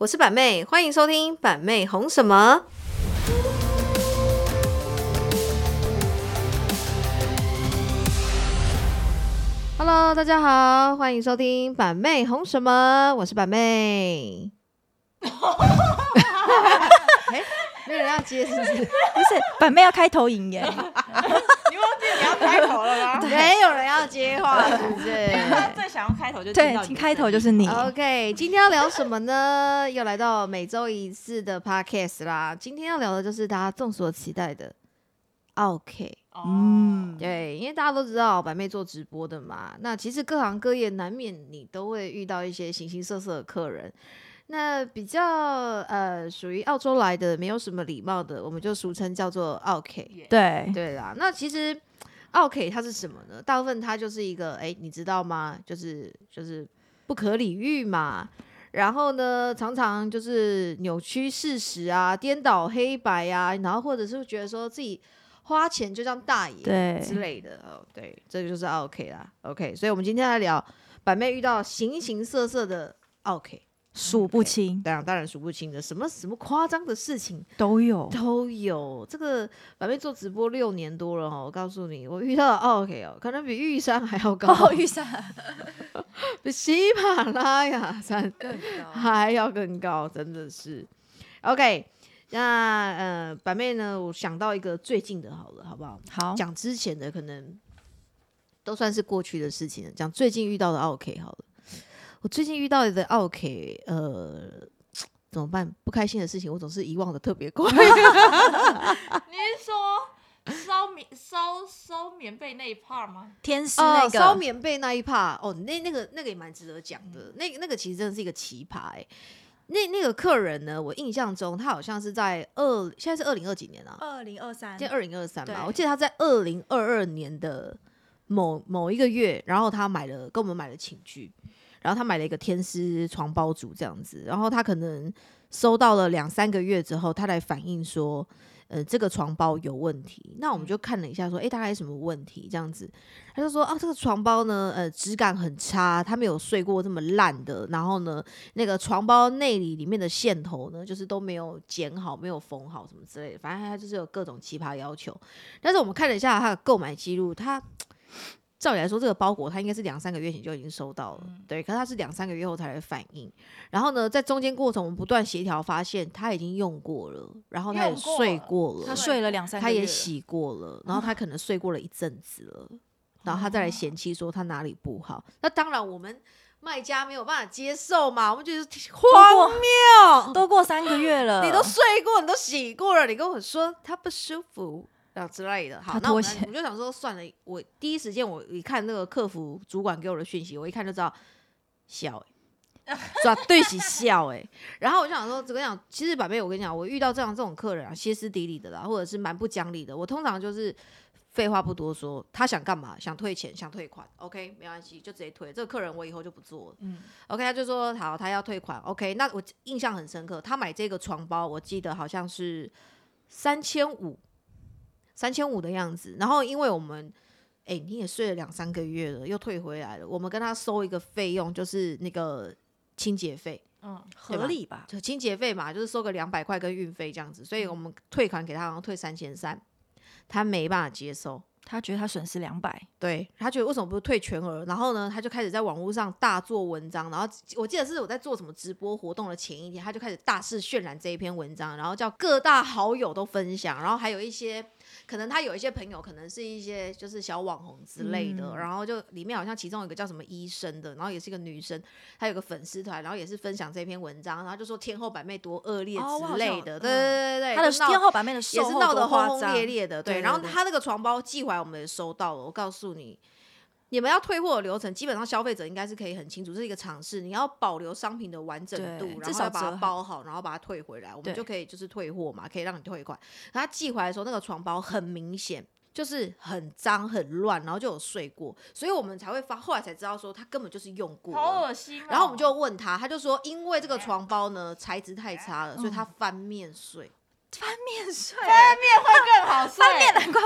我是板妹，欢迎收听板妹红什么。Hello，大家好，欢迎收听板妹红什么，我是板妹。哎，没有人要接是不是？不是板妹要开头引言，你忘记你要开头了吗？没有人要接话，是不是？最想要开头就对，请开头就是你。OK，今天要聊什么呢？又来到每周一次的 Podcast 啦。今天要聊的就是大家众所期待的 OK。嗯，对，因为大家都知道板妹做直播的嘛，那其实各行各业难免你都会遇到一些形形色色的客人。那比较呃属于澳洲来的，没有什么礼貌的，我们就俗称叫做 OK。对，对啦，那其实 OK 它是什么呢？大部分它就是一个，哎，你知道吗？就是就是不可理喻嘛。然后呢，常常就是扭曲事实啊，颠倒黑白啊，然后或者是觉得说自己花钱就像大爷对之类的。哦，对，这个就是 OK 啦。OK，所以我们今天来聊板妹遇到形形色色的 OK。数不清当然，当然数不清的，什么什么夸张的事情都有。都有。这个板妹做直播六年多了哦，我告诉你，我遇到的 OK 哦，可能比玉山还要高，哦，玉山 比喜马拉雅山更高。还要更高，真的是 OK。那呃，板妹呢，我想到一个最近的，好了，好不好？好，讲之前的可能都算是过去的事情了，讲最近遇到的 OK 好了。我最近遇到的奥 K，呃，怎么办？不开心的事情，我总是遗忘的特别快。你是说烧棉烧烧棉被那一 part 吗？天师哦那，个烧棉被那一 part，，哦，那那个那个也蛮值得讲的。那个那个其实真的是一个奇葩哎、那那个客人呢，我印象中他好像是在二，现在是二零二几年啊？二零二三现在二零二三吧，我记得他在二零二二年的某某一个月，然后他买了跟我们买了寝具，然后他买了一个天丝床包组这样子，然后他可能收到了两三个月之后，他来反映说，呃，这个床包有问题。那我们就看了一下，说，诶，大概什么问题？这样子，他就说，啊，这个床包呢，呃，质感很差，他没有睡过这么烂的，然后呢，那个床包内里里面的线头呢，就是都没有剪好，没有缝好，什么之类的，反正他就是有各种奇葩要求。但是我们看了一下他的购买记录，他照理来说，这个包裹他应该是两三个月前就已经收到了，对，可是他是两三个月后才来反应。然后呢，在中间过程，我们不断协调，发现他已经用过了，然后他也睡过了，他睡了两三个他也，洗过了，然后他可能睡过了一阵子了，然后他再来嫌弃说他哪里不好。那当然，我们卖家没有办法接受嘛，我们觉得 荒谬。都过三个月了，你都睡过，你都洗过了，你跟我说他不舒服啊之类的。好，那我们就想说算了，我第一时间我一看那个客服主管给我的讯息，我一看就知道笑、欸，绝对起笑哎、然后我就想说，我跟你讲，其实板妹，我跟你讲，我遇到这样这种客人啊，歇斯底里的啦，或者是蛮不讲理的，我通常就是废话不多说，他想干嘛，想退钱，想退款，OK，没关系，就直接退。这个客人我以后就不做了。嗯 OK，他就说好，他要退款。OK，那我印象很深刻，他买这个床包，我记得好像是三千五，三千五的样子。然后因为我们，哎、你也睡了两三个月了，又退回来了，我们跟他收一个费用，就是那个清洁费，嗯，合理吧？就清洁费嘛，就是收个两百块跟运费这样子。所以我们退款给他，然后退三千三，他没办法接受。他觉得他损失两百，对他觉得为什么不是退全额？然后呢，他就开始在网络上大做文章。然后我记得是我在做什么直播活动的前一天，他就开始大肆渲染这一篇文章，然后叫各大好友都分享，然后还有一些可能他有一些朋友，可能是一些就是小网红之类的，嗯然后就里面好像其中有一个叫什么医生的，然后也是一个女生，她有个粉丝团，然后也是分享这篇文章，然后就说天后板妹多恶劣之类的，嗯对对对对，她的闹天后版面的也是闹得轰轰烈烈的，对。然后他那个床包寄回来，我们也收到了。我告诉你，你们要退货的流程，基本上消费者应该是可以很清楚，这是一个尝试。你要保留商品的完整度，然至少后把它包好，然后把它退回来，我们就可以就是退货嘛，可以让你退款。然后他寄回来的时候，那个床包很明显。就是很脏很乱，然后就有睡过，所以我们才会发，后来才知道说他根本就是用过了，好恶心哦。然后我们就问他，他就说因为这个床包呢材质太差了，所以他翻面睡。翻面睡，翻面会更好睡。翻面难怪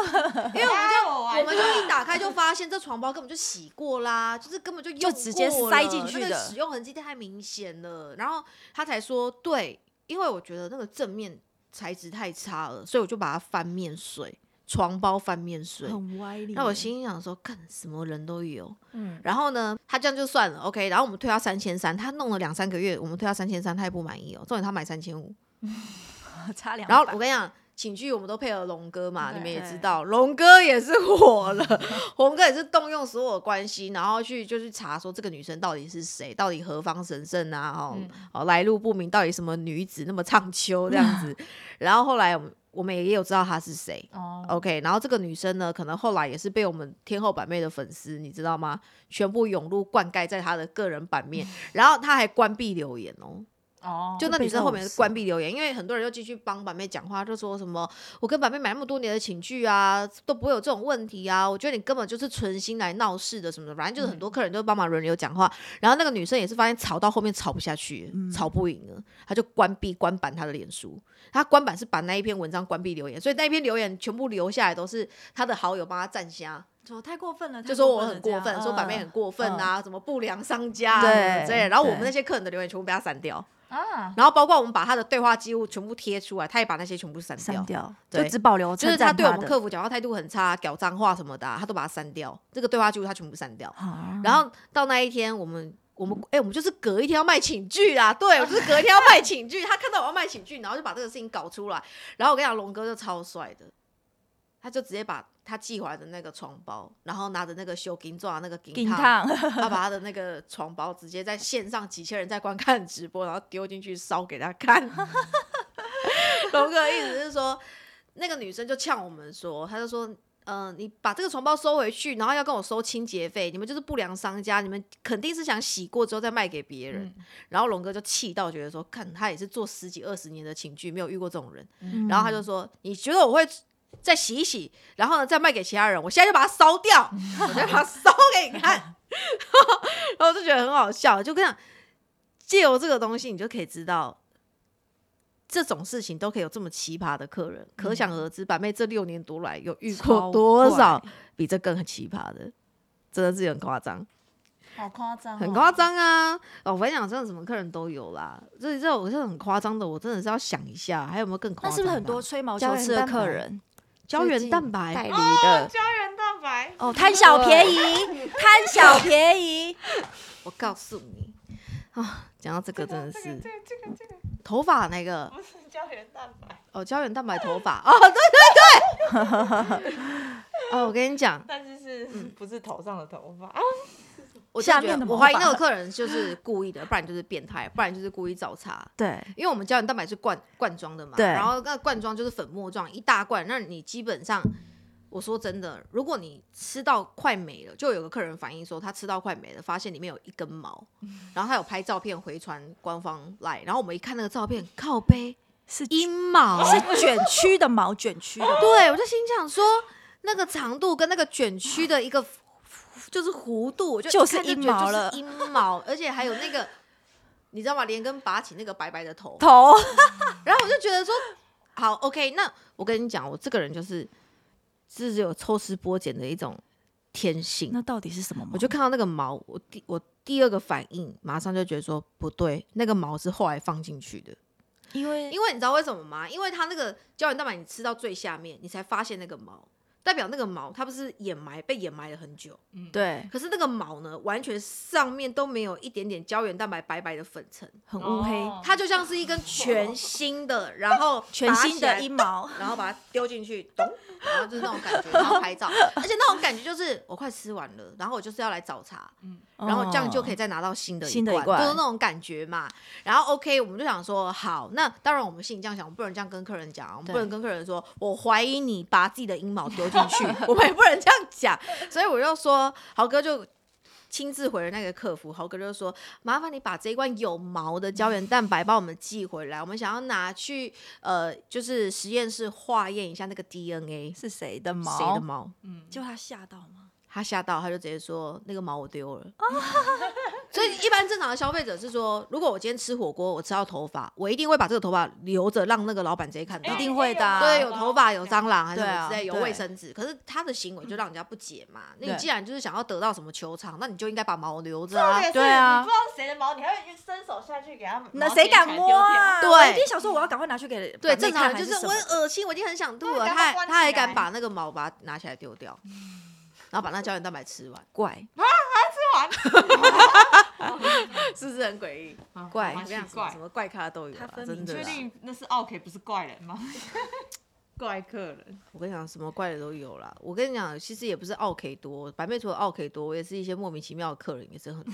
因为我们就就我们就一打开就发现这床包根本就洗过啦，就是根本就用就直接过塞进去那个的使用痕迹太明显了。然后他才说对，因为我觉得那个正面材质太差了，所以我就把它翻面睡，床包翻面睡。很歪理。那我心想说，看什么人都有。嗯，然后呢，他这样就算了，OK。然后我们退他三千三，他弄了两三个月，我们退他三千三，他也不满意哦。重点他买三千五，差两。然后我跟你讲，寝具我们都配合龙哥嘛，你们也知道，龙哥也是火了，龙哥也是动用所有的关系，然后去就去查说这个女生到底是谁，到底何方神圣啊，哦、嗯哦来路不明，到底什么女子那么唱秋这样子。然后后来我们我们也有知道她是谁。哦，OK，然后这个女生呢，可能后来也是被我们天后版妹的粉丝，你知道吗？全部涌入灌溉在她的个人版面，然后她还关闭留言哦。哦，就那女生后面是关。闭留言，因为很多人又继续帮板妹讲话，就说什么我跟板妹买那么多年的寝具啊，都不会有这种问题啊，我觉得你根本就是存心来闹事的什么的，反正就是很多客人都帮忙轮流讲话，然后那个女生也是发现吵到后面吵不下去，吵不赢了，她就关闭关板她的脸书，她关板是把那一篇文章关闭留言，所以那一篇留言全部留下来都是她的好友帮她站瞎，说太过分了，就说我很过分，说板妹很过分啊，什么不良商家之类的，然后我们那些客人的留言全部被她删掉。啊，然后包括我们把他的对话记录全部贴出来，他也把那些全部删掉。删掉，对就只保留就是他对我们客服讲话态度很差，屌脏话什么的啊、他都把它删掉。这个对话记录他全部删掉。啊然后到那一天，我们我们哎、我们就是隔一天要卖寝具啦，对，我就是隔一天要卖寝具。他看到我要卖寝具，然后就把这个事情搞出来。然后我跟你讲，龙哥就超帅的，他就直接把他寄回来的那个床包，然后拿着那个修金钻那个金顶烫，他把他的那个床包直接在线上几千人在观看直播，然后丢进去烧给他看。龙哥的意思是说，那个女生就呛我们说，他就说。嗯、你把这个床包收回去，然后要跟我收清洁费，你们就是不良商家，你们肯定是想洗过之后再卖给别人。然后龙哥就气到觉得说，看他也是做十几二十年的寝具，没有遇过这种人。嗯然后他就说，你觉得我会再洗一洗，然后呢再卖给其他人？我现在就把它烧掉，我就把它烧给你看。然后我就觉得很好笑，就讲，借由这个东西，你就可以知道。这种事情都可以有这么奇葩的客人，可想而知，板妹这六年多来有遇过多少比这更奇葩的，真的是很夸张。好夸张，很夸。张啊！哦，我跟你讲，真的什么客人都有啦。这这种这种很夸张的，我真的是要想一下，还有没有更夸张？那是不是很多吹毛求疵的客人胶原蛋白代理哦的？胶原蛋白，哦，贪小便宜，贪小便宜，我告诉你啊，讲到这个真的是这个这个这个这个头发那个不是胶原蛋白，哦，胶原蛋白头发哦，对对对。哦，我跟你讲，但是是不是头上的头发啊？我下面我怀疑那个客人就是故意的，不然就是变态，不然就是故意找茬。对，因为我们胶原蛋白是罐罐装的嘛，对然后那罐装就是粉末状一大罐，那你基本上，我说真的，如果你吃到快没了，就有个客人反映说他吃到快没了，发现里面有一根毛，然后他有拍照片回传官方来，然后我们一看那个照片，靠背是阴毛，是卷曲的毛，卷曲的，对我就心想说，那个长度跟那个卷曲的一个就是弧度，就就是一毛了阴毛，而且还有那个。你知道吗？连根拔起那个白白的头，头然后我就觉得说，好，OK，那我跟你讲，我这个人就是是有抽丝剥茧的一种天性。那到底是什么毛？我就看到那个毛，我第我第二个反应马上就觉得说不对，那个毛是后来放进去的。因为因为你知道为什么吗？因为它那个胶原蛋白你吃到最下面，你才发现那个毛，代表那个毛它不是掩埋被掩埋了很久，对。可是那个毛呢，完全上面都没有一点点胶原蛋白白白的粉尘，很乌黑，哦。它就像是一根全新的，然后 全新的阴毛，然后把它丢进去，咚，然后就是那种感觉，然后拍照，而且那种感觉就是我快吃完了，然后我就是要来找茬，然后这样就可以再拿到新的新的一罐就是那种感觉嘛。然后 OK，我们就想说，好，那当然我们心里这样想，我们不能这样跟客人讲，我们不能跟客人说，我怀疑你把自己的阴毛丢进去，我们也不能这样讲，所以我就说，豪哥就。亲自回了那个客服，豪哥就说：“麻烦你把这一罐有毛的胶原蛋白帮我们寄回来，我们想要拿去呃，就是实验室化验一下那个 DNA 是谁的毛？谁的毛。”嗯就他吓到吗？他吓到，他就直接说那个毛我丢了。所以一般正常的消费者是说，如果我今天吃火锅，我吃到头发，我一定会把这个头发留着，让那个老板直接看到。一定会的啊对，有头发、有蟑螂还是什么之类，有对卫生纸。可是他的行为就让人家不解嘛。那你对既然就是想要得到什么球场，那你就应该把毛留着啊对啊你不知道谁的毛，你还会伸手下去给他。那谁敢摸啊？对我一定想说我要赶快拿去给对，正常就是我恶心，我已经很想吐了，他他还敢把那个毛把它拿起来丢掉，然后把那胶原蛋白吃完，怪啊，还吃完 是不是很诡异？怪蛮奇怪什。么怪咖都有真的啦。确定那是 OK 不是怪人吗？怪客人，我跟你讲，什么怪的都有啦。我跟你讲，其实也不是奥 K 多，白妹除了奥 K 多，我也是一些莫名其妙的客人也是很多。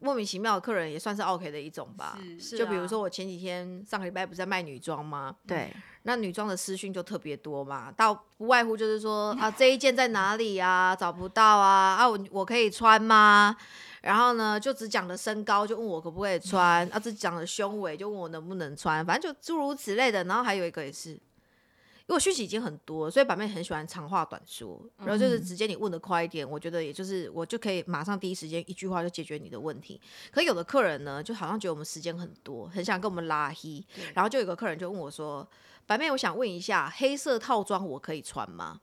莫名其妙的客人也算是 OK 的一种吧。是就比如说我前几天上个礼拜不是在卖女装吗？对，那女装的私讯就特别多嘛，到不外乎就是说啊这一件在哪里啊，找不到啊，啊我我可以穿吗？然后呢，就只讲了身高，就问我可不可以穿；啊，只讲了胸围，就问我能不能穿。反正就诸如此类的。然后还有一个也是，因为我讯息已经很多，所以板妹很喜欢长话短说，然后就是直接你问的快一点，我觉得也就是我就可以马上第一时间一句话就解决你的问题。可有的客人呢，就好像觉得我们时间很多，很想跟我们拉黑，然后就有个客人就问我说：“白妹，我想问一下，黑色套装我可以穿吗？”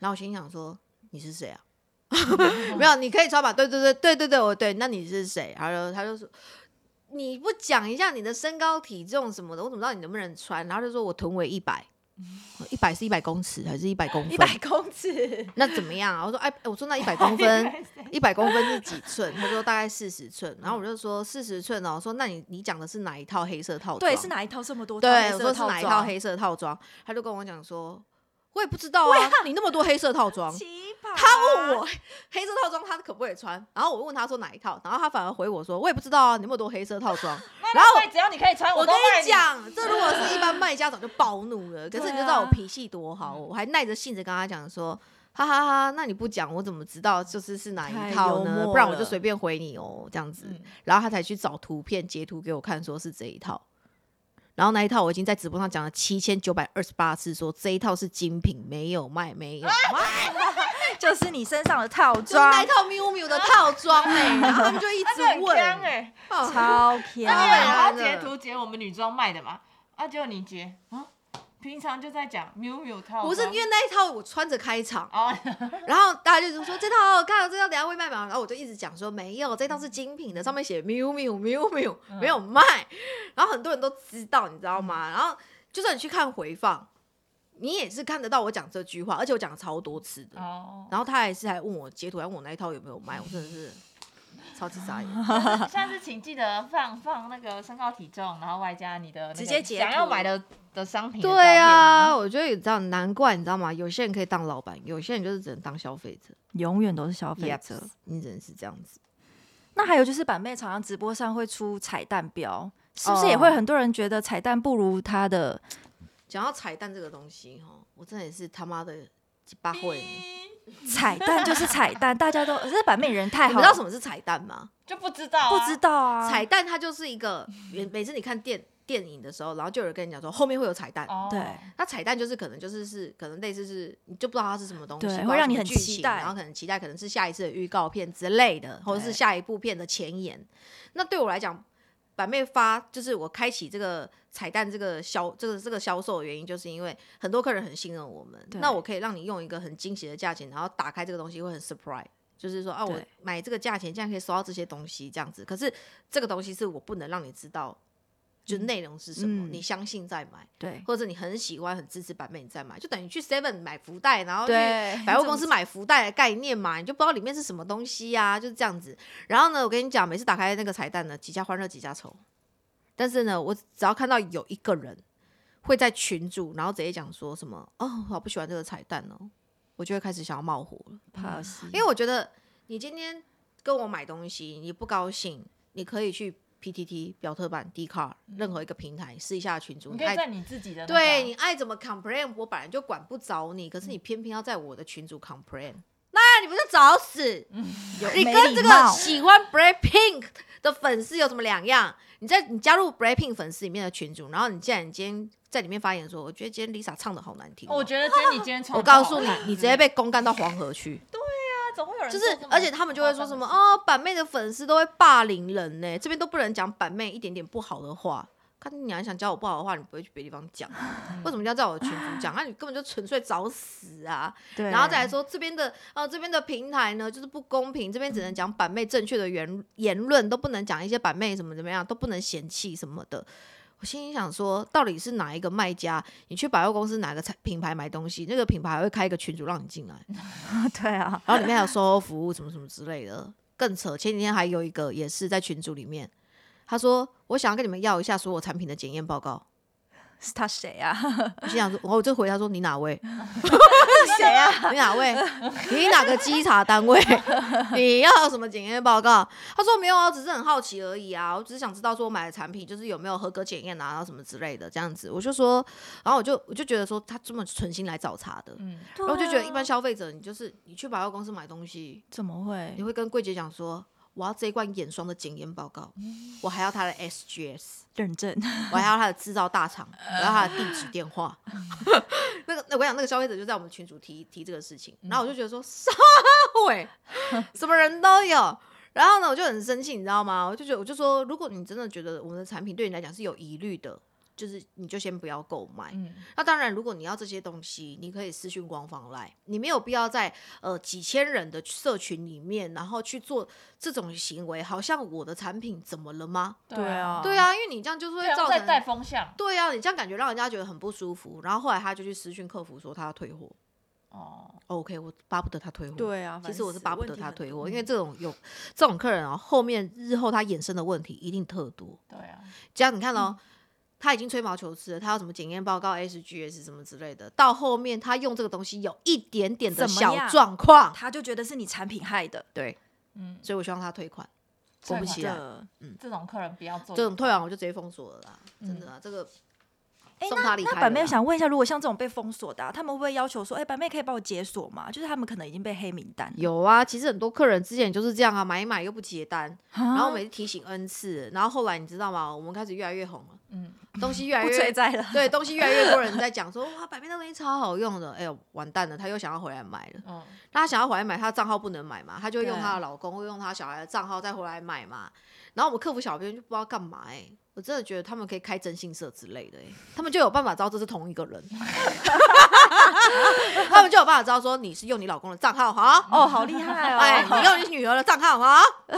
然后我心想说：“你是谁啊？” 没有，你可以穿吧？对对对对对对，我对。那你是谁？然后他就说：“你不讲一下你的身高体重什么的，我怎么知道你能不能穿？”然后就说我臀围一百，一百是一百公尺还是一百公分？一百公尺，那怎么样啊？我说哎，我说那一百公分，一百公分是几寸？他说大概四十寸。然后我就说四十寸哦，我说那你你讲的是哪一套黑色套装？对，是哪一套这么多套对，我说是哪一套黑色套装？他就跟我讲说，我也不知道啊，你那么多黑色套装。他问我黑色套装他可不可以穿，然后我问他说哪一套，然后他反而回我说我也不知道啊，你那么多黑色套装。然后只要你可以穿，我跟你讲，这如果是卖家早就暴怒了。可是你就知道我脾气多好，我还耐着性子跟他讲说，哈哈哈，那你不讲我怎么知道就是是哪一套呢？不然我就随便回你哦，这样子。嗯然后他才去找图片截图给我看，说是这一套。然后那一套我已经在直播上讲了七千九百二十八次，说这一套是精品，没有卖，没有卖，就是你身上的套就是装那一套 miu miu 的套装哎、然后他们就一直问，哎，哦超那你强，也要真的截图截我们女装卖的嘛？啊，结果你接啊，平常就在讲 miu miu 套装，不是因为那一套我穿着开场，哦，然后大家就说这套好好看哦，这套等下会卖吗？然后我就一直讲说没有，这套是精品的，上面写 miu miu miu miu 没有卖，然后很多人都知道，你知道吗？然后就算你去看回放，你也是看得到我讲这句话，而且我讲了超多次的。哦，然后他还是还问我截图，还问我那一套有没有卖，我真的是超级傻眼。下次请记得放放那个身高体重，然后外加你的直接截想要图买的的商品的对啊，我觉得你知道，难怪你知道吗？有些人可以当老板，有些人就是只能当消费者。永远都是消费 Yep，者。你只能是这样子。那还有就是板妹常常直播上会出彩蛋标，是不是也会很多人觉得彩蛋不如他的？讲到彩蛋这个东西哈，我真的也是他妈的鸡巴会。彩蛋就是彩蛋，大家都这是板面人太好，你们知道什么是彩蛋吗？就不知道啊，不知道啊？彩蛋它就是一个，每每次你看电电影的时候，然后就有人跟你讲说后面会有彩蛋。哦，对那彩蛋就是可能就是是可能类似是你就不知道它是什么东西，对不知道会让你很什么剧情期待然后可能期待可能是下一次的预告片之类的，或者是对下一部片的前言。那对我来讲，板妹发就是我开启这个彩蛋这个销这个这个销售的原因，就是因为很多客人很信任我们，那我可以让你用一个很惊喜的价钱，然后打开这个东西会很 surprise。就是说啊，我买这个价钱，竟然可以收到这些东西，这样子。可是这个东西是我不能让你知道，就是内容是什么，嗯你相信再买。对或者你很喜欢、很支持版本，你再买，就等于去 Seven 买福袋，然后去对百货公司买福袋的概念嘛，你就不知道里面是什么东西呀、就是这样子。然后呢，我跟你讲，每次打开那个彩蛋呢，几家欢乐几家愁。但是呢，我只要看到有一个人会在群组，然后直接讲说什么哦，我好不喜欢这个彩蛋哦，我就会开始想要冒火了。怕死，因为我觉得你今天跟我买东西，你不高兴，你可以去 PTT、表特版、d c a r 任何一个平台试一下群主，你可以在你自己的那个对你爱怎么 complain，我本来就管不着你，可是你偏偏要在我的群主 complain，那你不是找死？你跟这个喜欢 Blackpink 的粉丝有什么两样？你在你加入 Blackpink 粉丝里面的群主，然后你既然你今天在里面发言说，我觉得今天 Lisa 唱的好难听哦、我觉得今天你今天 唱，我告诉你，你直接被公干到黄河去。总会有人就是而且他们就会说什么哦，板妹的粉丝都会霸凌人呢，这边都不能讲板妹一点点不好的话。看你还想教我不好的话，你不会去别的地方讲，为什么要在我的群组讲？那你根本就纯粹找死啊！对，然后再来说这边的呃这边的平台呢，就是不公平，这边只能讲板妹正确的言言论，都不能讲一些板妹什么怎么样，都不能嫌弃什么的。我心里想说，到底是哪一个卖家？你去百货公司哪个产品牌买东西，那个品牌还会开一个群组让你进来，对啊，然后里面还有售后服务什么什么之类的，更扯。前几天还有一个也是在群组里面，他说我想要跟你们要一下所有产品的检验报告。是他谁啊？我心想说，我就回他说你哪位？谁啊？你哪位？你哪个稽查单位？你要什么检验报告？他说没有啊，只是很好奇而已啊，我只是想知道说我买的产品就是有没有合格检验啊，然后什么之类的这样子。我就说，然后我就我就觉得说他这么存心来找茬的，嗯，然后我就觉得一般消费者，你就是你去百货公司买东西，怎么会你？会跟柜姐讲说。我要这一罐眼霜的检验报告，我还要它的 SGS，认证？我还要它的制造大厂，我要它的地址电话。那个，那我想那个消费者就在我们群主提提这个事情，然后我就觉得说，啥鬼，什么人都有。然后呢，我就很生气，你知道吗？我就觉得，我就说，如果你真的觉得我们的产品对你来讲是有疑虑的，就是你就先不要购买。嗯，那当然，如果你要这些东西，你可以私讯官方来，你没有必要在呃几千人的社群里面，然后去做这种行为，好像我的产品怎么了吗？对啊对啊，因为你这样就是会造成带风向对啊，你这样感觉让人家觉得很不舒服。然后后来他就去私讯客服说他要退货。哦，OK，我巴不得他退货。，对啊，其实我是巴不得他退货，因为这种有这种客人啊，后面日后他衍生的问题一定特多。对啊，这样你看哦，他已经吹毛求疵了，他要什么检验报告、SGS 什么之类的，到后面他用这个东西有一点点的小状况，他就觉得是你产品害的，对，嗯，所以我希望他退款。果不退款其然，的。这种客人不要做这种退完我就直接封锁了啦，真的啊，这个哎，送他离那那板妹想问一下，如果像这种被封锁的啊，他们会不会要求说，哎，板妹可以帮我解锁吗？就是他们可能已经被黑名单，有啊，其实很多客人之前就是这样啊，买一买又不结单，然然后每次提醒 N 次，然后后来你知道吗？我们开始越来越红了，嗯，东西越来不越存在了。对，东西越来越多人在讲说哇，百变的东西超好用的，哎呦完蛋了，他又想要回来买了。嗯，那他想要回来买，他的账号不能买嘛，他就会用对他的老公，会用他小孩的账号再回来买嘛。然后我们客服小编就不知道干嘛哎、我真的觉得他们可以开征信社之类的哎、他们就有办法知道这是同一个人，他们就有办法知道说你是用你老公的账号哈，哦，好厉害哦！哎，你用你女儿的账号哈，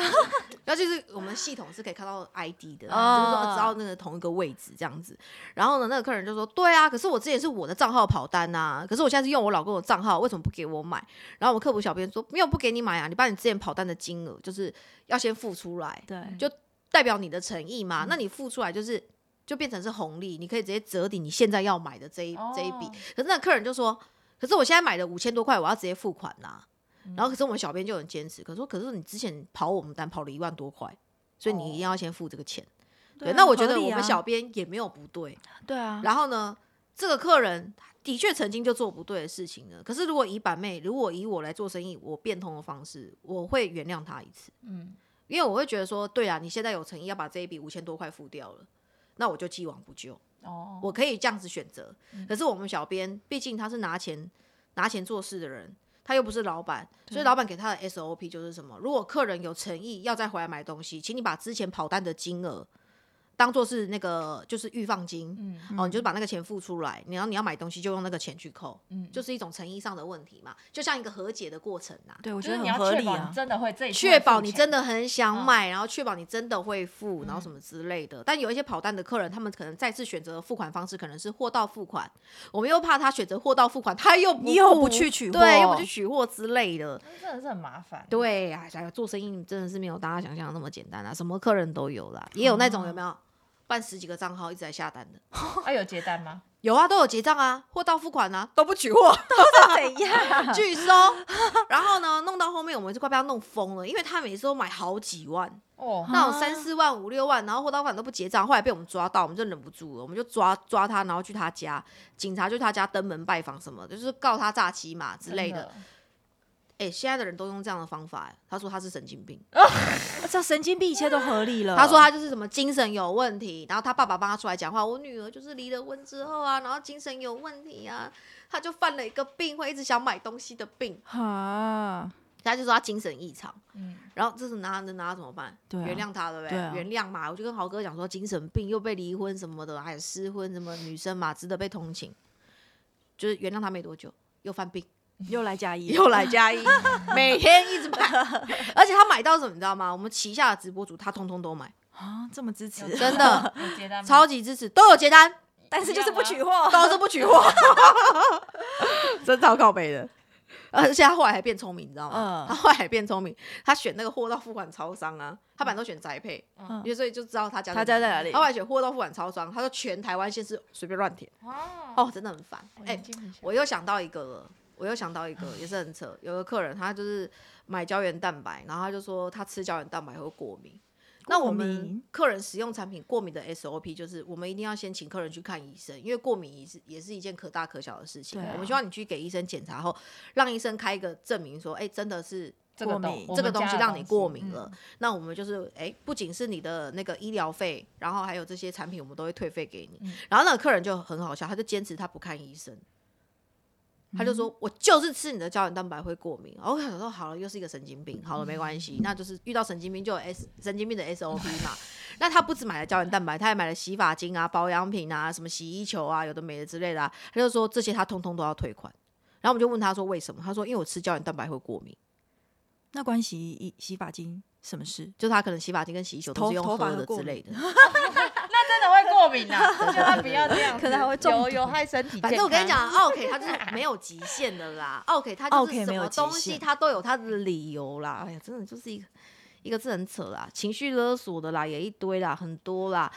然后就是我们系统是可以看到 ID 的，哦就是说知道那个同一个位置这样子。然后呢，那个客人就说：“对啊，可是我之前是我的账号跑单呐、可是我现在是用我老公的账号，为什么不给我买？”然后我们客服小编说：“没有不给你买啊，你把你之前跑单的金额就是要先付出来，对，就代表你的诚意嘛。那你付出来就是就变成是红利，你可以直接折抵你现在要买的这一、这一笔。哦可是那客人就说：“可是我现在买的五千多块，我要直接付款呐、嗯然后可是我们小编就很坚持，可是说可是你之前跑我们单跑了一万多块，所以你一定要先付这个钱。对，啊那我觉得我们小编也没有不对。对啊，然后呢，这个客人的确曾经就做不对的事情了。可是如果以板妹，如果以我来做生意，我变通的方式，我会原谅他一次。嗯，因为我会觉得说，对啊，你现在有诚意要把这一笔五千多块付掉了，那我就既往不咎。哦，我可以这样子选择。可是我们小编毕竟他是拿钱拿钱做事的人，他又不是老板，所以老板给他的 SOP 就是什么？如果客人有诚意要再回来买东西，请你把之前跑单的金额。当做是那个就是预放金，嗯哦，你就把那个钱付出来，然后你要买东西就用那个钱去扣，嗯就是一种诚意上的问题嘛，就像一个和解的过程呐、对我觉得你很合理啊要确保你。真的会这确保你真的很想嗯买，然后确保你真的会付，然后什么之类的。但有一些跑单的客人，他们可能再次选择付款方式可能是货到付款，我们又怕他选择货到付款，他又不又不去取对，又不去取货之类的。真的是很麻烦。对，哎呀，做生意真的是没有大家想象的那么简单啊，什么客人都有啦，也有那种有没有办十几个账号一直在下单的，啊，有结单吗？有啊，都有结账啊，货到付款啊，都不取货。都是怎样？拒收，然后呢，弄到后面我们就快被他弄疯了，因为他每次都买好几万，哦，那种三四万、五六万，然后货到付款都不结账，后来被我们抓到，我们就忍不住了，我们就抓抓他，然后去他家，警察去他家登门拜访什么的，就是告他诈欺嘛之类的。。哎、现在的人都用这样的方法、哎他说他是神经病，这神经病一切都合理了。他说他就是什么精神有问题，然后他爸爸帮他出来讲话，我女儿就是离了婚之后啊，然后精神有问题啊，他就犯了一个病，会一直想买东西的病，哈，他就说他精神异常，嗯，然后这是拿能拿他怎么办？对啊原谅他，对不对？对啊原谅嘛，我就跟豪哥讲说，精神病又被离婚什么的，还有失婚什么女生嘛，值得被同情，就是原谅他没多久又犯病。又来加一，又来加一，每天一直买，而且他买到什么你知道吗？我们旗下的直播主他通通都买，啊，这么支持，真的。超级支持，都有接单，但是就是不取货。都是不取货，真超靠背的。而且他后来还变聪明，你知道吗？嗯。他后来还变聪明，他选那个货到付款超商啊，他本来都选宅配，嗯。因为所以就知道他家他家在哪里。他后来选货到付款超商，他说全台湾县市随便乱填，哦，哦，真的很烦。哎、我又想到一个了，我又想到一个，也是很扯。有个客人，他就是买胶原蛋白，然后他就说他吃胶原蛋白会过敏。那我们客人使用产品过敏的 SOP 就是，我们一定要先请客人去看医生，因为过敏也是也是一件可大可小的事情。我们希望你去给医生检查后，让医生开一个证明说，哎、真的是过敏这个东西让你过嗯敏了，那我们就是哎、不仅是你的那个医疗费，然后还有这些产品，我们都会退费给你。嗯然后那个客人就很好笑，他就坚持他不看医生，他就嗯说、我就是吃你的胶原蛋白会过敏。然后我想说好了，又是一个神经病，好了没关系，那就是遇到神经病就有 S 神经病的 SOP 嘛。那他不止买了胶原蛋白，他还买了洗发精啊、保养品啊、什么洗衣球啊，有的没的之类的、啊。他就说这些他通通都要退款。然后我们就问他说为什么？他说因为我吃胶原蛋白会过敏。那关洗洗发精什么事？就是他可能洗发精跟洗衣球都是用发的之类的。过敏啊！叫他不要这样子，可能还会中毒有有害身体。反正我跟你讲，OK，它就是没有极限的啦。OK，它就是 OK，什没有极么东西限它都有它的理由啦。哎呀，真的就是一个一个字很扯啦，情绪勒索的啦，也一堆啦，很多啦。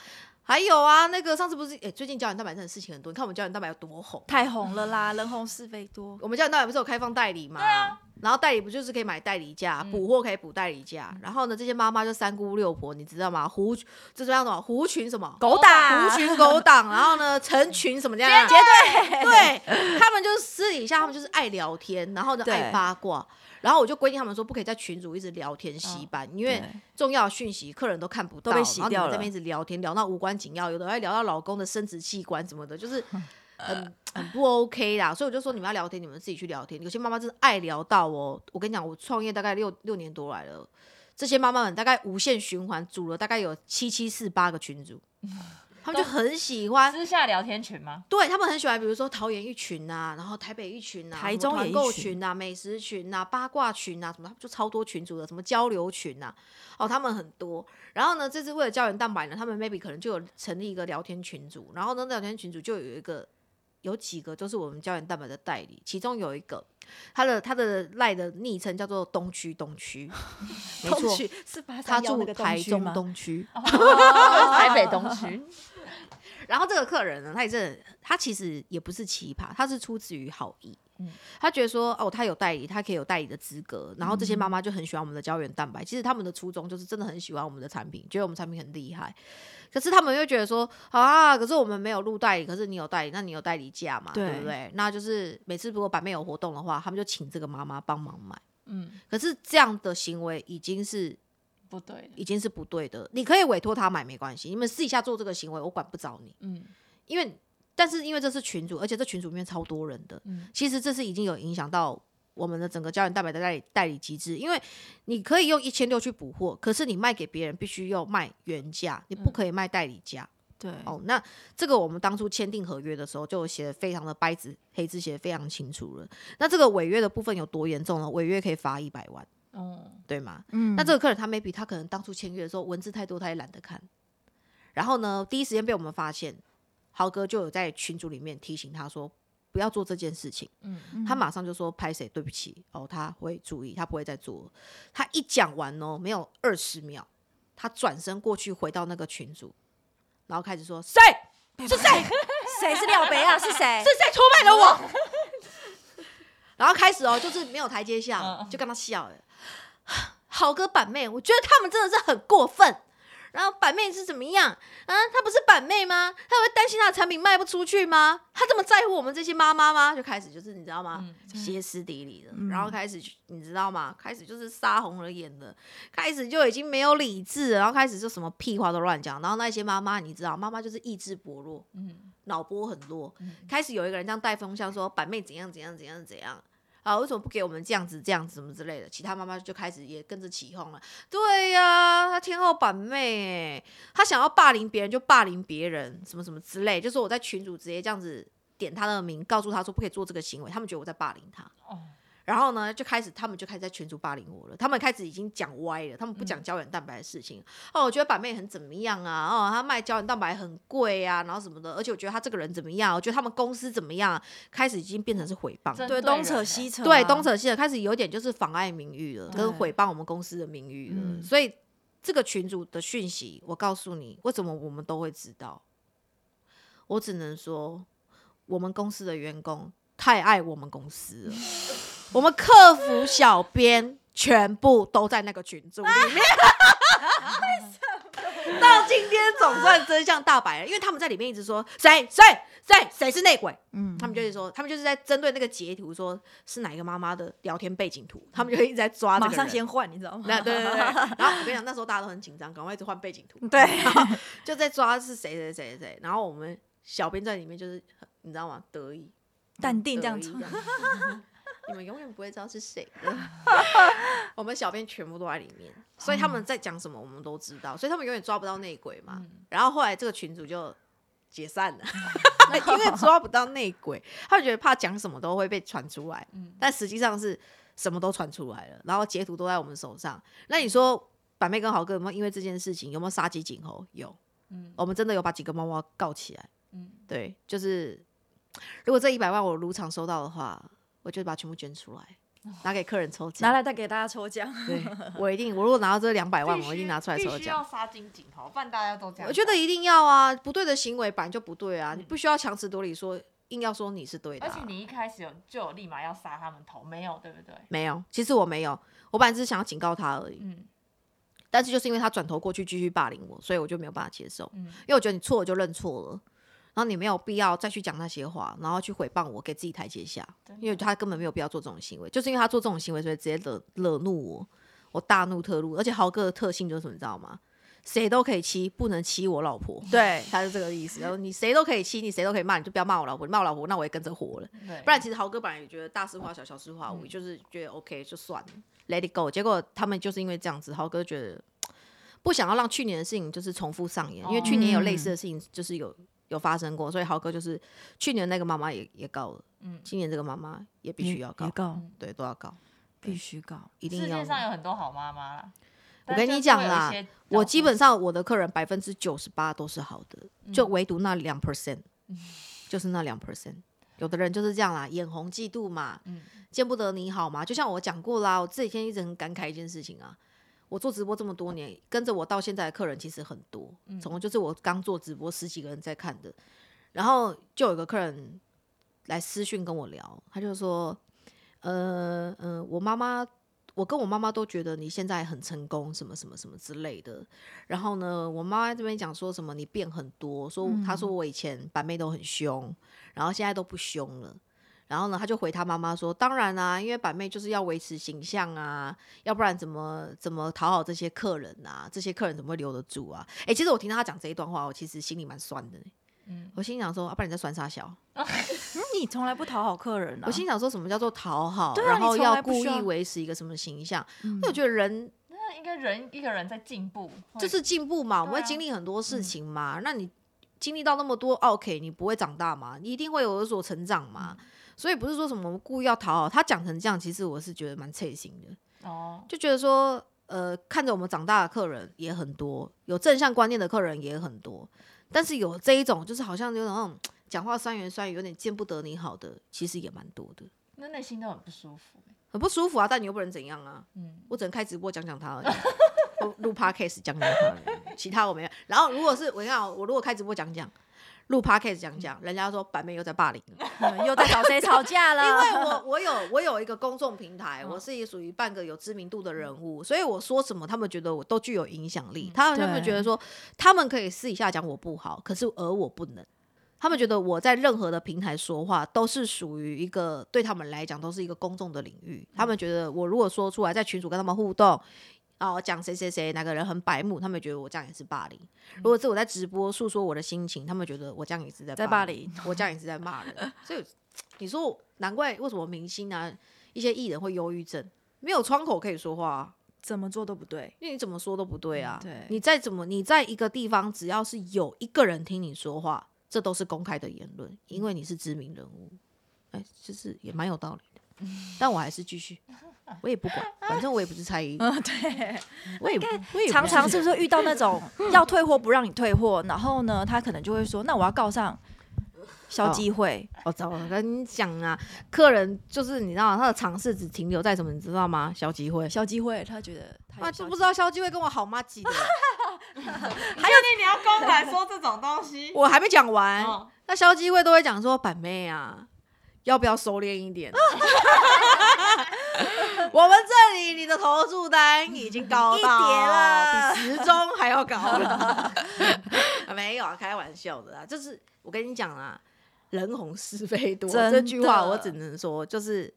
还有啊，那个上次不是，哎、最近胶原蛋白真的事情很多。你看我们胶原蛋白有多红，太红了啦，人红是非多。我们胶原蛋白不是有开放代理吗？对啊。然后代理不就是可以买代理价，补货可以补代理价。然后呢，这些妈妈就三姑六婆，你知道吗？狐这叫什么？狐群什么？狗党狐群狗党，然后呢，成群什么这样？结对对他们就是私底下，他们就是爱聊天，然后呢对爱八卦。然后我就规定他们说，不可以在群主一直聊天洗版，因为重要的讯息客人都看不到，都被洗掉了然后你们在那边一直聊天，聊到无关紧要，有的还聊到老公的生殖器官什么的，就是 很很不 OK 啦。所以我就说，你们要聊天，你们自己去聊天。有些妈妈真的爱聊到哦，我跟你讲，我创业大概六六年多来了，这些妈妈们大概无限循环组了大概有七七四八个群组，他们就很喜欢。私下聊天群吗？对他们很喜欢，比如说桃园一群啊，然后台北一群啊，台什么团购中也一群群啊，美食群啊，八卦群啊，什么他们就超多群组的，什么交流群啊，哦，他们很多。然后呢，这次为了胶原蛋白呢，他们 maybe 可能就有成立一个聊天群组，然后呢，聊天群组就有一个有几个都是我们胶原蛋白的代理，其中有一个他的他的赖的昵称叫做东区东区，没错他住台中东区。台北东区，然后这个客人呢，他也是他其实也不是奇葩，他是出自于好意。嗯他觉得说，哦，他有代理，他可以有代理的资格。然后这些妈妈就很喜欢我们的胶原蛋白，其实他们的初衷就是真的很喜欢我们的产品，觉得我们产品很厉害。可是他们又觉得说，啊，可是我们没有入代理，可是你有代理，那你有代理价嘛，对对不对？那就是每次如果版面有活动的话，他们就请这个妈妈帮忙买。嗯，可是这样的行为已经是不对，已经是不对的，你可以委托他买没关系，你们私底下做这个行为，我管不着你。嗯因为但是因为这是群主，而且这群主里面超多人的，嗯其实这是已经有影响到我们的整个胶原蛋白的代理代理机制。因为你可以用一千六去补货，可是你卖给别人必须要卖原价，你不可以卖代理价。对，哦，那这个我们当初签订合约的时候就写的非常的白纸黑字写的非常清楚了。那这个违约的部分有多严重呢？违约可以罚一百万，哦，对吗？嗯那这个客人他 maybe 他可能当初签约的时候文字太多，他也懒得看。然后呢，第一时间被我们发现，豪哥就有在群组里面提醒他说不要做这件事情。嗯他马上就说拍谁对不起哦，他会注意，他不会再做了。他一讲完哦，没有二十秒，他转身过去回到那个群组，然后开始说谁是谁？谁是廖北啊？是谁 是？谁出卖了我？然后开始哦，就是没有台阶下就跟他笑了。豪哥板妹，我觉得他们真的是很过分。然后板妹是怎么样啊？她不是板妹吗？她会担心她的产品卖不出去吗？她这么在乎我们这些妈妈吗？就开始就是你知道吗？嗯歇斯底里的，嗯然后开始你知道吗？开始就是杀红了眼的，开始就已经没有理智了，然后开始就什么屁话都乱讲，然后那些妈妈你知道，妈妈就是意志薄弱，嗯脑波很弱，嗯开始有一个人这样带风向说板妹怎样怎样怎样怎样。啊，为什么不给我们这样子、这样子什么之类的？其他妈妈就开始也跟着起哄了。对呀、她天后板妹、欸，她想要霸凌别人就霸凌别人，什么什么之类。就说我在群主直接这样子点她的名，告诉她说不可以做这个行为，他们觉得我在霸凌她。然后呢，就开始他们就开始在群主霸凌我了。他们开始已经讲歪了，他们不嗯讲胶原蛋白的事情。哦，我觉得板妹很怎么样啊？哦，她卖胶原蛋白很贵啊，然后什么的。而且我觉得她这个人怎么样？我觉得他们公司怎么样？开始已经变成是诽谤。对，东扯西扯啊，对，东扯西扯，开始有点就是妨碍名誉了，跟对诽谤我们公司的名誉了。嗯所以这个群主的讯息，我告诉你，为什么我们都会知道？我只能说，我们公司的员工太爱我们公司了，我们客服小编全部都在那个群组里面。到今天总算真相大白了，因为他们在里面一直说谁谁谁谁是内鬼，嗯，他们就是说，他们就是在针对那个截图，说是哪一个妈妈的聊天背景图，他们就一直在抓这马上先换，你知道吗？那对对对，然后我跟你讲，那时候大家都很紧张，赶快一直换背景图，对，就在抓是谁谁谁谁，然后我们小编在里面就是你知道吗？得意。淡定这样得意唱你们永远不会知道是谁的。我们小编全部都在里面，所以他们在讲什么我们都知道，所以他们永远抓不到内鬼嘛。嗯然后后来这个群组就解散了，因为抓不到内鬼，他们觉得怕讲什么都会被传出来，嗯但实际上是什么都传出来了，然后截图都在我们手上。那你说板妹跟豪哥有没有因为这件事情有没有杀鸡儆猴？有，嗯我们真的有把几个猫猫告起来。嗯，对，就是如果这一百万我如常收到的话，我就把它全部捐出来，拿给客人抽奖拿。来再给大家抽奖。对，我一定，我如果拿到这两百万，我一定拿出来抽奖必须要。杀金井头，不然大家都这样。我觉得一定要啊，不对的行为本来就不对啊，你不需要强词夺理说，硬要说你是对的、啊。而且你一开始有就有立马要杀他们头，没有对不对？没有，其实我没有，我本来只是想要警告他而已，嗯但是就是因为他转头过去继续霸凌我，所以我就没有办法接受，嗯因为我觉得你错了就认错了。然后你没有必要再去讲那些话，然后去诽谤我，给自己台阶下，因为他根本没有必要做这种行为，就是因为他做这种行为，所以直接惹惹怒我，我大怒特怒。而且豪哥的特性就是什么，你知道吗？谁都可以欺，不能欺我老婆。对，他是这个意思。然后你谁都可以欺，你谁都可以骂，你就不要骂我老婆。你骂我老婆，那我也跟着火了。不然其实豪哥本来也觉得大事化小，小事化无，嗯就是觉得 OK 就算了，Let it go。结果他们就是因为这样子，豪哥觉得 不想要让去年的事情就是重复上演，因为去年有类似的事情就是有有发生过，所以豪哥就是去年那个妈妈也也告了，嗯今年这个妈妈也必须要告也，告，对，都要告，必须告。一定要世界。上有很多好妈妈啦。我跟你讲啦我基本上我的客人百分之九十八都是好的，就唯独那两 percent，就是那两 percent。有的人就是这样啦，眼红嫉妒嘛，嗯见不得你好嘛。就像我讲过啦，我这几天一直很感慨一件事情啊。我做直播这么多年，跟着我到现在的客人其实很多，嗯从就是我刚做直播十几个人在看的，然后就有个客人来私讯跟我聊，他就说，呃呃，我妈妈，我跟我妈妈都觉得你现在很成功，什么什么什么之类的。然后呢，我妈妈这边讲说什么你变很多，说她说我以前板妹都很凶，然后现在都不凶了。然后呢，他就回他妈妈说：“当然啊，因为板妹就是要维持形象啊，要不然怎么怎么讨好这些客人啊？这些客人怎么会留得住啊？”哎，其实我听到他讲这一段话，我其实心里蛮酸的我心想说：“啊，不然你在酸啥小？” 嗯，你从来不讨好客人啊。我心想说什么叫做讨好，然后要故意维持一个什么形象？嗯因为我觉得人那应该人一个人在进步，会就是进步嘛，我们会经历很多事情嘛。那你经历到那么多，OK，你不会长大嘛？你一定会有所成长嘛。所以不是说什么我们故意要讨好他，讲成这样，其实我是觉得蛮刺心的，哦，就觉得说，呃，看着我们长大的客人也很多，有正向观念的客人也很多，但是有这一种就是好像有那种讲话酸言酸语，有点见不得你好的，其实也蛮多的。那内心都很不舒服。很不舒服啊，但你又不能怎样啊？嗯，我只能开直播讲讲他而已，我录 podcast 讲讲他其他我没有。然后如果是我看我如果开直播讲讲，录 podcast 讲讲，人家说版妹又在霸凌了。嗯又在找谁吵架了？因为我我有我有一个公众平台，嗯我是属于半个有知名度的人物，所以我说什么，他们觉得我都具有影响力。他们他们觉得说，他们可以私底下讲我不好，可是而我不能。他们觉得我在任何的平台说话都是属于一个对他们来讲都是一个公众的领域。他们觉得我如果说出来，在群主跟他们互动，哦，讲谁谁谁哪个人很白目，他们觉得我这样也是霸凌。如果是我在直播诉说我的心情，他们觉得我这样也是在在霸霸凌，我这样也是在骂人。所以你说难怪为什么明星啊一些艺人会忧郁症，没有窗口可以说话、啊，怎么做都不对。因为你怎么说都不对啊。嗯对你再怎么你在一个地方，只要是有一个人听你说话，这都是公开的言论，因为你是知名人物。哎，就是也蛮有道理的。但我还是继续，我也不管，反正我也不是蔡依林，嗯，对，我也不我也常常是不是遇到那种要退货不让你退货，然后呢，他可能就会说，那我要告上消机会。我早我跟你讲啊，客人就是你知道他的尝试只停留在什么，你知道吗？消机会。消机会，他觉得他就不知道肖机会跟我好吗几的，还有你，你要公然说这种东西？我还没讲完。哦那肖机会都会讲说，板妹啊，要不要收敛一点？我们这里你的投注单已经高一到叠了比时钟还要高了。没有啊，开玩笑的啊，就是我跟你讲啊，人红是非多真这句话，我只能说就是。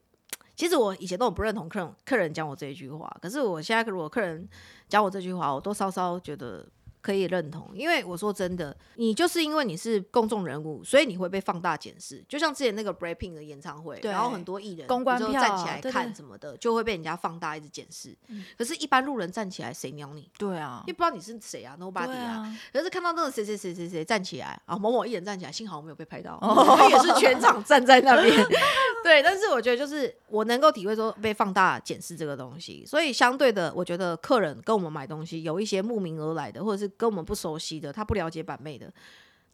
其实我以前都很不认同客人客人讲我这一句话，可是我现在如果客人讲我这句话，我都稍稍觉得可以认同，因为我说真的，你就是因为你是公众人物，所以你会被放大检视。就像之前那个 Breaking 的演唱会，对然后很多艺人公关票有时候站起来看什么的，就会被人家放大一直检视。可是，一般路人站起来，谁鸟你？对啊因为，不知道你是谁啊，Nobody 啊。啊，可是看到那个谁谁谁谁谁站起来啊，某某艺人站起来，幸好我没有被拍到，哦我也是全场站在那边。对，但是我觉得就是我能够体会说被放大检视这个东西，所以相对的，我觉得客人跟我们买东西有一些慕名而来的，或者是跟我们不熟悉的，他不了解版妹的。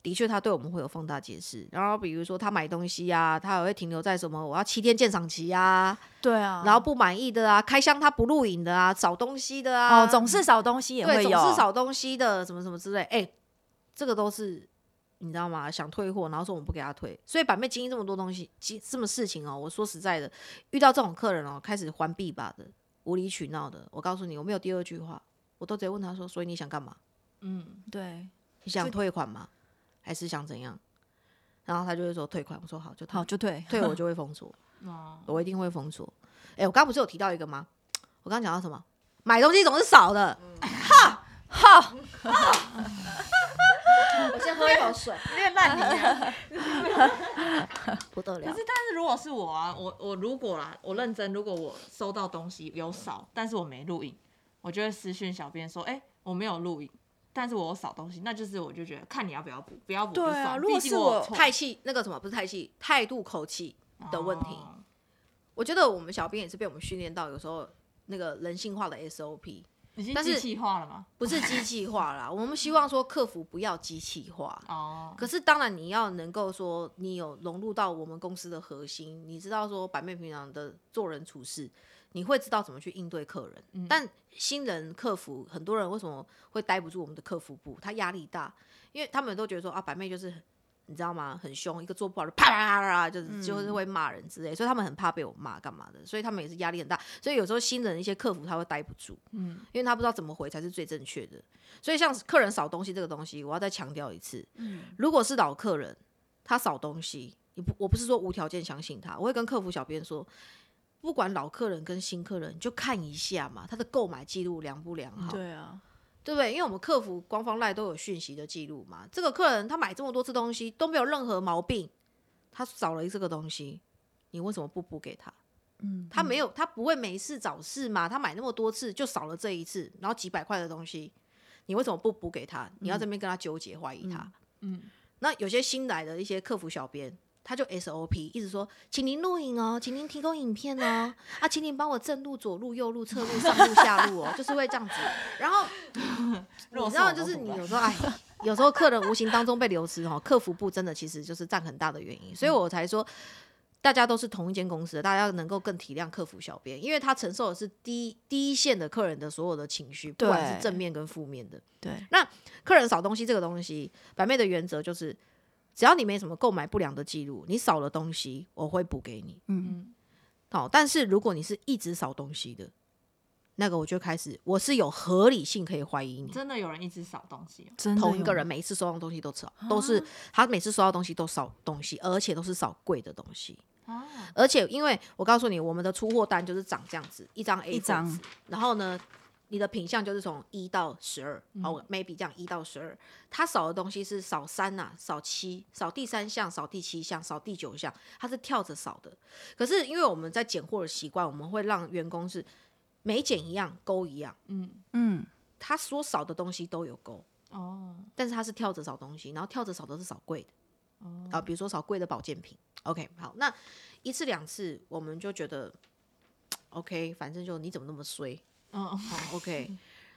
的确，他对我们会有放大解释。然后，比如说他买东西啊，他还会停留在什么我要七天鉴赏期啊，对啊，然后不满意的啊，开箱他不录影的啊，找东西的啊，哦，总是少东西也对，会有，总是少东西的，什么什么之类。哎、这个都是你知道吗？想退货，然后说我们不给他退，所以板妹经历这么多东西，经这么事情哦。我说实在的，遇到这种客人哦，开始还币吧的，无理取闹的。我告诉你，我没有第二句话，我都直接问他说：“所以你想干嘛？嗯，对，你想退款吗？还是想怎样？”然后他就会说退款。我说好，就退好就退，退 我就会封锁，哦，我一定会封锁。哎、我刚刚不是有提到一个吗？我刚刚讲到什么？买东西总是少的。哈哈，我先喝一口水，练烂泥啊！不得了可是，。但是如果是我啊，我我如果啦，我认真，如果我收到东西有少，但是我没录影，我就会私讯小编说，哎、我没有录影，但是我有少东西，那就是我就觉得看你要不要补，不要补就对啊算，如果毕竟是我我有错态气那个什么不是太气，态度口气的问题。哦我觉得我们小编也是被我们训练到，有时候那个人性化的 SOP 已经但是机器化了吗？不是机器化啦。我们希望说客服不要机器化。哦，可是当然你要能够说你有融入到我们公司的核心，你知道说板妹平常的做人处事，你会知道怎么去应对客人。嗯但新人客服很多人为什么会待不住我们的客服部？他压力大，因为他们都觉得说啊白妹就是你知道吗？很凶，一个做不好就啪啪啪啪，就是就是会骂人之类，所以他们很怕被我骂干嘛的，所以他们也是压力很大。所以有时候新人一些客服他会待不住，嗯，因为他不知道怎么回才是最正确的。所以像客人扫东西这个东西，我要再强调一次，嗯如果是老客人他扫东西，你不我不是说无条件相信他，我会跟客服小编说。不管老客人跟新客人，就看一下嘛，他的购买记录良不良好？对啊，对不对？因为我们客服官方赖都有讯息的记录嘛。这个客人他买这么多次东西都没有任何毛病，他少了这个东西，你为什么不补给他？嗯，他没有，他不会没事找事嘛？他买那么多次就少了这一次，然后几百块的东西，你为什么不补给他？你要这边跟他纠结怀疑他？嗯嗯那有些新来的一些客服小编。他就 SOP 一直说，请您录影哦，请您提供影片哦，啊，请您帮我正录、左录、右录、侧录、上录、下录哦，就是会这样子。然后 你知道，就是你有时候哎，有时候客人无形当中被流失哦，客服部真的其实就是占很大的原因，所以我才说。大家都是同一间公司的，大家能够更体谅客服小编，因为他承受的是第一第一线的客人的所有的情绪，不管是正面跟负面的。对，那客人少东西这个东西，百妹的原则就是只要你没什么购买不良的记录，你少了东西，我会补给你。嗯，嗯，好，但是如果你是一直少东西的，那个我就开始，我是有合理性可以怀疑你。真的有人一直少东西哦，真的有同一个人每一次收到东西都少，都是他每次收到东西都少东西，而且都是少贵的东西。啊，而且因为我告诉你，我们的出货单就是长这样子，一张 A 一张，然后呢，你的品相就是从一到十二、哦，maybe 这样一到十二，它少的东西是少三呐、少七，少第三项，少第七项，少第九项，它是跳着少的。可是因为我们在拣货的习惯，我们会让员工是每拣一样勾一样，嗯，嗯，他说少的东西都有勾，哦，但是他是跳着少东西，然后跳着少都是少贵的。哦啊，比如说少贵的保健品。OK，好，那一次两次我们就觉得 OK，反正就你怎么那么衰？嗯，好 OK，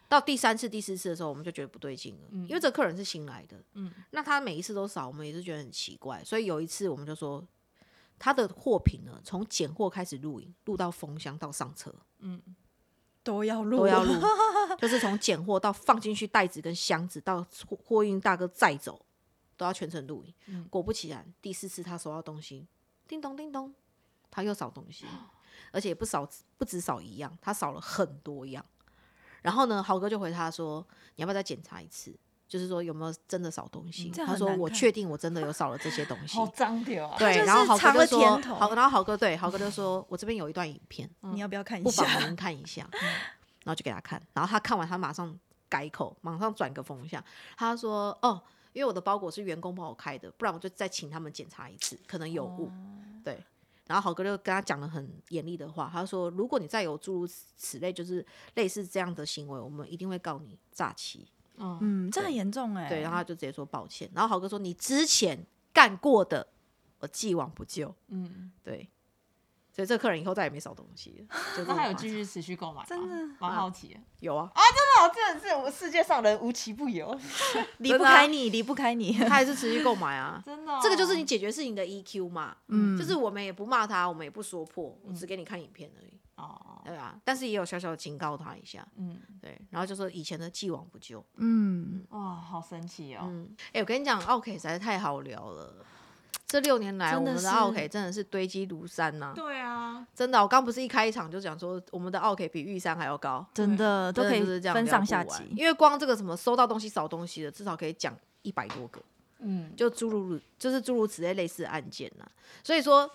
到第三次、第四次的时候，我们就觉得不对劲了，因为这客人是新来的，嗯，那他每一次都少，我们也是觉得很奇怪，所以有一次我们就说，他的货品呢，从拣货开始录影，录到封箱到上车。嗯。都要录，都要录，就是从拣货到放进去袋子跟箱子，到货货运大哥载走，都要全程录影。嗯。果不其然，第四次他收到东西，叮咚叮咚，他又少东西，而且也不少，不止少一样，他少了很多样。然后呢，豪哥就回他说：“你要不要再检查一次？就是说有没有真的少东西？”他说：“很难看我确定我真的有少了这些东西。好脏掉啊，对，然后豪哥就说甜头：“豪，然后豪哥对豪哥就说，我这边有一段影片，你要不要看一下不妨下？您看一下。然后就给他看，然后他看完，他马上改口，马上转个风向。他说：“哦，因为我的包裹是员工帮我开的，不然我就再请他们检查一次，可能有误。对，然后豪哥就跟他讲了很严厉的话，他说：“如果你再有诸如此类，就是类似这样的行为，我们一定会告你诈欺。嗯，嗯，这很严重哎。对，然后他就直接说抱歉。然后豪哥说：“你之前干过的，我既往不咎。嗯，”对，所以这客人以后再也没少东西了。那么夸张还有继续持续购买吗？真的蛮好奇的。有啊，啊，真的是我世界上人无奇不有，离不开你，离不开你。他还是持续购买啊。真的哦。这个就是你解决事情的 EQ 嘛，嗯，就是我们也不骂他，我们也不说破，我只给你看影片而已，哦，对啊，但是也有小小的警告他一下，嗯，对，然后就说以前的既往不咎，嗯，哇，好神奇哦。嗯，哎、我跟你讲，奥 K 实在太好聊了。这六年来，我们的奥 K 真的是堆积如山呐、对啊，真的，我刚不是一开场就讲说，我们的奥 K 比玉山还要高，真的都可以真的就是这样分上下集。因为光这个什么收到东西少东西的，至少可以讲一百多个。嗯，就诸如就是诸如此类类似的案件呐、所以说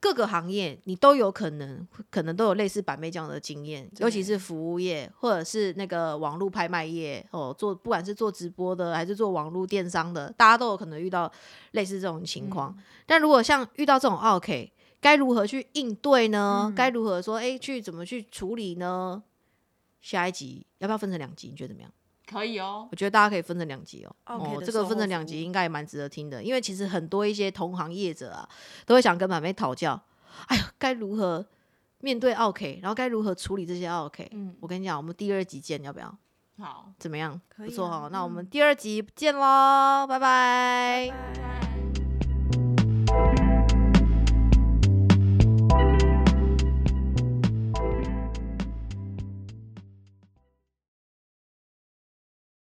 各个行业你都有可能可能都有类似板妹这样的经验，尤其是服务业或者是那个网络拍卖业哦，做不管是做直播的还是做网络电商的，大家都有可能遇到类似这种情况。但如果像遇到这种 OK，该如何去应对呢？该如何说哎去怎么去处理呢？下一集要不要分成两集？你觉得怎么样？可以哦。我觉得大家可以分成两集哦。OK 这个分成两集应该也蛮值得听的，因为其实很多一些同行业者啊，都会想跟板妹讨教，哎呀，该如何面对 OK，然后该如何处理这些 OK。嗯，我跟你讲，我们第二集见，要不要？好，怎么样？可以啊不错哈、那我嗯们第二集见喽，拜拜拜